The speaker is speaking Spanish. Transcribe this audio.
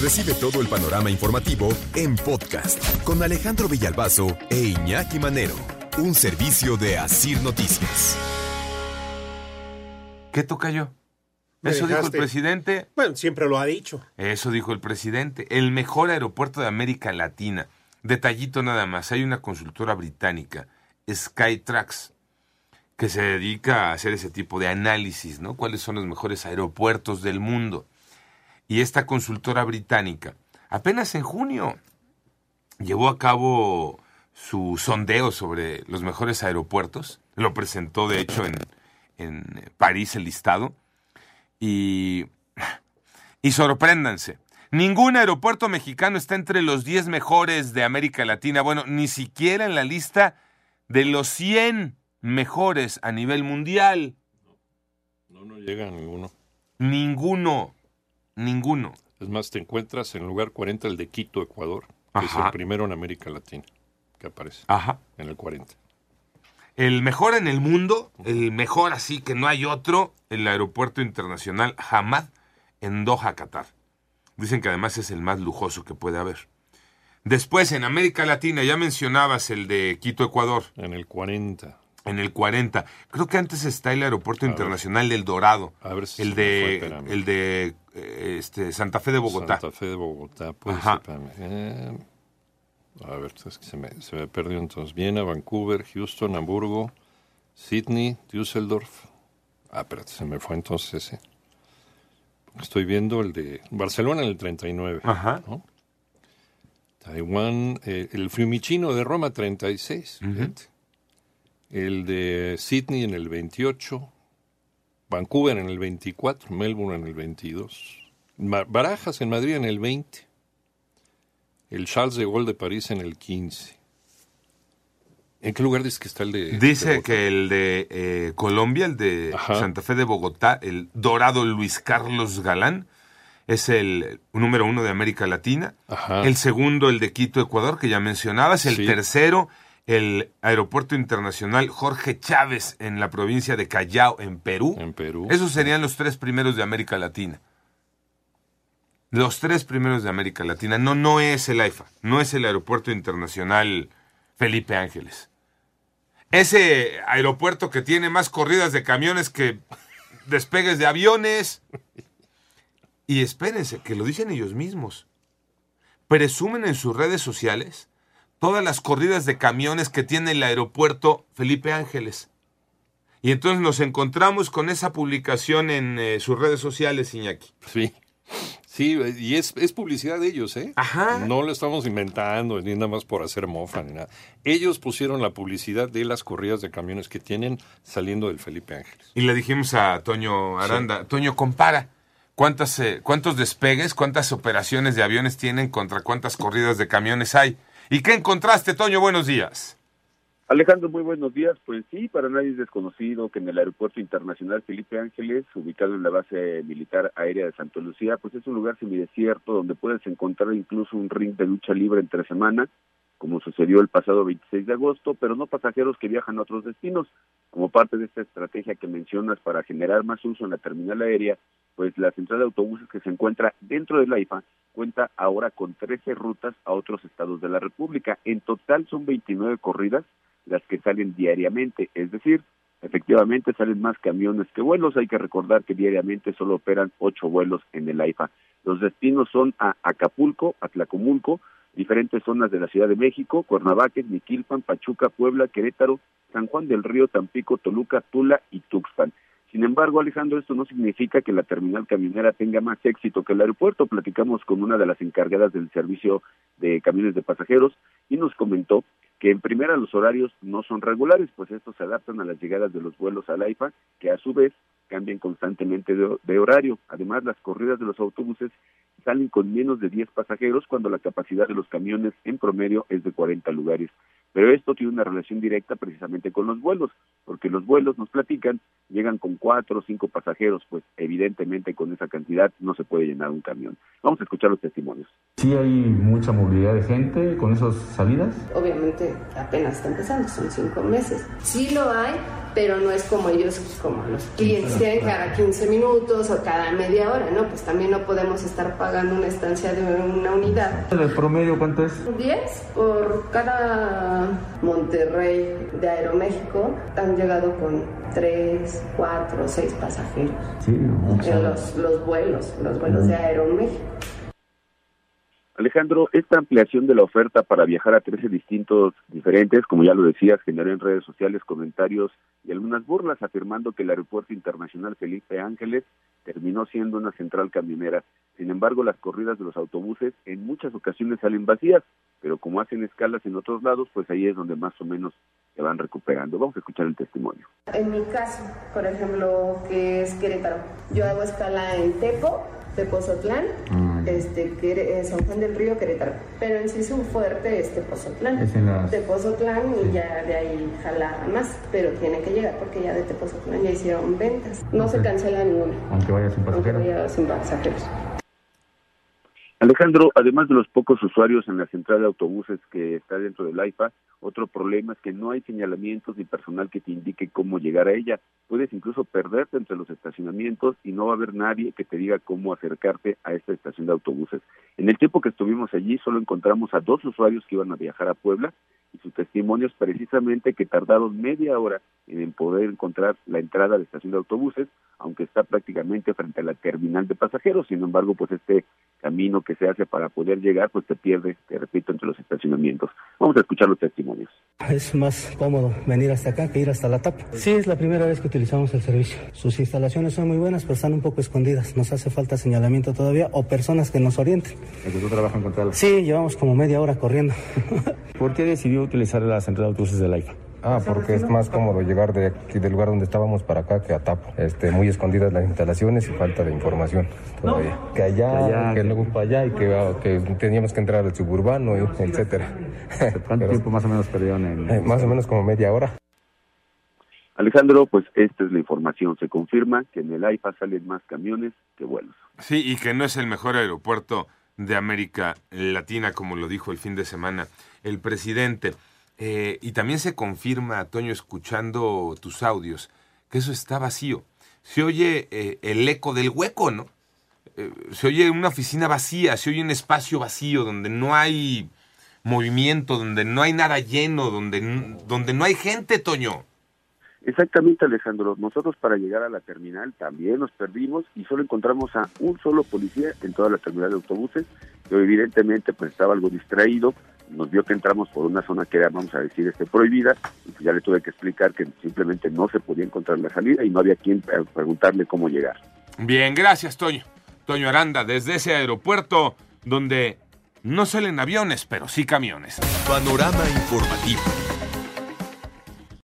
Recibe todo el panorama informativo en podcast con Alejandro Villalbazo e Iñaki Manero, un servicio de Asir Noticias. ¿Qué toca yo? Eso dijo el presidente. Bueno, siempre lo ha dicho. Eso dijo el presidente. El mejor aeropuerto de América Latina. Detallito nada más. Hay una consultora británica, Skytrax, que se dedica a hacer ese tipo de análisis, ¿no? ¿Cuáles son los mejores aeropuertos del mundo? Y esta consultora británica, apenas en junio, llevó a cabo su sondeo sobre los mejores aeropuertos. Lo presentó, de hecho, en, en París el listado. Y, y sorpréndanse. Ningún aeropuerto mexicano está entre los 10 mejores de América Latina. Bueno, ni siquiera en la lista de los 100 mejores a nivel mundial. No, no llega a ninguno. Ninguno. Ninguno. Es más, te encuentras en el lugar 40 el de Quito, Ecuador, que es Ajá. el primero en América Latina que aparece Ajá. en el 40. El mejor en el mundo, el mejor así que no hay otro, el aeropuerto internacional Hamad en Doha, Qatar. Dicen que además es el más lujoso que puede haber. Después, en América Latina, ya mencionabas el de Quito, Ecuador, En el 40. en el 40. Creo que antes está el aeropuerto internacional del Dorado, A ver si el de, el de este, Santa Fe de Bogotá. Santa Fe de Bogotá. Pues. Eh, a ver, es que se me, se me perdió entonces. Viena, Vancouver, Houston, Hamburgo, Sydney, Düsseldorf. Ah, espérate, se me fue entonces ese. Estoy viendo el de Barcelona en el 39. Ajá. ¿no? Taiwán, eh, el Fiumicino de Roma 36. fíjate. El de Sydney en el 28. Vancouver en el 24. Melbourne en el 22. Ma- Barajas en Madrid en el 20. El Charles de Gaulle de París en el 15. ¿En qué lugar dice que está el de... Dice que el de eh, Colombia, el de Ajá. Santa Fe de Bogotá, el dorado Luis Carlos Galán, es el número uno de América Latina. Ajá. El segundo, el de Quito, Ecuador, que ya mencionabas. El Sí. tercero, el Aeropuerto Internacional Jorge Chávez en la provincia de Callao, en Perú. En Perú. Esos serían los tres primeros de América Latina. Los tres primeros de América Latina. No, no es el AIFA, no es el Aeropuerto Internacional Felipe Ángeles. Ese aeropuerto que tiene más corridas de camiones que despegues de aviones. Y espérense, que lo dicen ellos mismos. Presumen en sus redes sociales todas las corridas de camiones que tiene el aeropuerto Felipe Ángeles. Y entonces nos encontramos con esa publicación en eh, sus redes sociales, Iñaki. Sí. Sí, y es, es publicidad de ellos, ¿eh? Ajá. No lo estamos inventando, ni nada más por hacer mofa, ni nada. Ellos pusieron la publicidad de las corridas de camiones que tienen saliendo del Felipe Ángeles. Y le dijimos a Toño Aranda, Toño, compara. ¿Cuántas, eh, ¿Cuántos despegues, cuántas operaciones de aviones tienen contra cuántas corridas de camiones hay? ¿Y qué encontraste, Toño? Buenos días. Alejandro, muy buenos días. Pues sí, para nadie es desconocido que en el Aeropuerto Internacional Felipe Ángeles, ubicado en la base militar aérea de Santa Lucía, pues es un lugar semidesierto donde puedes encontrar incluso un ring de lucha libre entre semana, como sucedió el pasado 26 de agosto, pero no pasajeros que viajan a otros destinos. Como parte de esta estrategia que mencionas para generar más uso en la terminal aérea, pues la central de autobuses que se encuentra dentro de la IFA cuenta ahora con 13 rutas a otros estados de la República. En total son 29 corridas las que salen diariamente, es decir, efectivamente salen más camiones que vuelos. Hay que recordar que diariamente solo operan ocho vuelos en el AIFA. Los destinos son a Acapulco, Atlacomulco, diferentes zonas de la Ciudad de México, Cuernavaca, Miquilpan, Pachuca, Puebla, Querétaro, San Juan del Río, Tampico, Toluca, Tula y Tuxpan. Sin embargo, Alejandro, esto no significa que la terminal camionera tenga más éxito que el aeropuerto. Platicamos con una de las encargadas del servicio de camiones de pasajeros y nos comentó que en primera los horarios no son regulares, pues estos se adaptan a las llegadas de los vuelos al AIFA, que a su vez cambian constantemente de, de horario. Además, las corridas de los autobuses salen con menos de 10 pasajeros cuando la capacidad de los camiones en promedio es de 40 lugares. Pero esto tiene una relación directa precisamente con los vuelos, porque los vuelos, nos platican, llegan con cuatro o cinco pasajeros, pues evidentemente con esa cantidad no se puede llenar un camión. Vamos a escuchar los testimonios. Sí hay mucha movilidad de gente con esas salidas. Obviamente apenas está empezando, son cinco meses. Sí lo hay, pero no es como ellos, como los clientes tienen cada 15 minutos o cada media hora, ¿no? Pues también no podemos estar pagando una estancia de una unidad. ¿El promedio cuánto es? 10 por cada Monterrey de Aeroméxico han llegado con 3, 4, 6 pasajeros. Sí, en los, los vuelos, los vuelos de Aeroméxico. Alejandro, esta ampliación de la oferta para viajar a 13 distintos diferentes, como ya lo decías, generó en redes sociales comentarios y algunas burlas afirmando que el Aeropuerto Internacional Felipe Ángeles terminó siendo una central camionera. Sin embargo, las corridas de los autobuses en muchas ocasiones salen vacías, pero como hacen escalas en otros lados, pues ahí es donde más o menos se van recuperando. Vamos a escuchar el testimonio. En mi caso, por ejemplo, que es Querétaro, yo hago escala en Tepo, Tepozotlán, mm. Este, que, San Juan del Río, Querétaro. Pero en sí es un fuerte este Tepozotlán. Es Tepozotlán y ya de ahí jala más, pero tiene que llegar porque ya de Tepozotlán ya hicieron ventas. No se cancela ninguna. Aunque vaya sin pasajeros. Aunque vaya sin pasajeros. Alejandro, además de los pocos usuarios en la central de autobuses que está dentro del AIFA, otro problema es que no hay señalamientos ni personal que te indique cómo llegar a ella. Puedes incluso perderte entre los estacionamientos y no va a haber nadie que te diga cómo acercarte a esta estación de autobuses. En el tiempo que estuvimos allí solo encontramos a dos usuarios que iban a viajar a Puebla y sus testimonios precisamente que tardaron media hora en poder encontrar la entrada de la estación de autobuses, aunque está prácticamente frente a la terminal de pasajeros. Sin embargo, pues este camino que se hace para poder llegar, pues te pierde, te repito, entre los estacionamientos. Vamos a escuchar los testimonios. Es más cómodo venir hasta acá que ir hasta la tapa. Sí, es la primera vez que utilizamos el servicio. Sus instalaciones son muy buenas, pero están un poco escondidas. Nos hace falta señalamiento todavía o personas que nos orienten. ¿Es tú trabajas en Sí, llevamos como media hora corriendo. ¿Por qué decidió utilizar la central de autobuses de IFA? Ah, porque es más cómodo llegar de aquí del lugar donde estábamos para acá que a Tapo. Este, muy escondidas las instalaciones y falta de información todavía. Que allá, que, luego para allá y que, teníamos que entrar al suburbano, y, etcétera. ¿Cuánto tiempo más o menos perdieron en...? Eh, más o menos como media hora. Alejandro, pues esta es la información. Se confirma que en el AIFA salen más camiones que vuelos. Sí, y que no es el mejor aeropuerto de América Latina, como lo dijo el fin de semana el presidente. Eh, y también se confirma, Toño, escuchando tus audios, que eso está vacío. Se oye eh, el eco del hueco, ¿no? Eh, se oye una oficina vacía, se oye un espacio vacío donde no hay movimiento, donde no hay nada lleno, donde, donde no hay gente, Toño. Exactamente, Alejandro. Nosotros para llegar a la terminal también nos perdimos y solo encontramos a un solo policía en toda la terminal de autobuses, que evidentemente pues estaba algo distraído, nos vio que entramos por una zona que era, vamos a decir, este, prohibida, y pues ya le tuve que explicar que simplemente no se podía encontrar la salida y no había quien preguntarle cómo llegar. Bien, gracias, Toño. Toño Aranda, desde ese aeropuerto donde no salen aviones, pero sí camiones. Panorama informativo.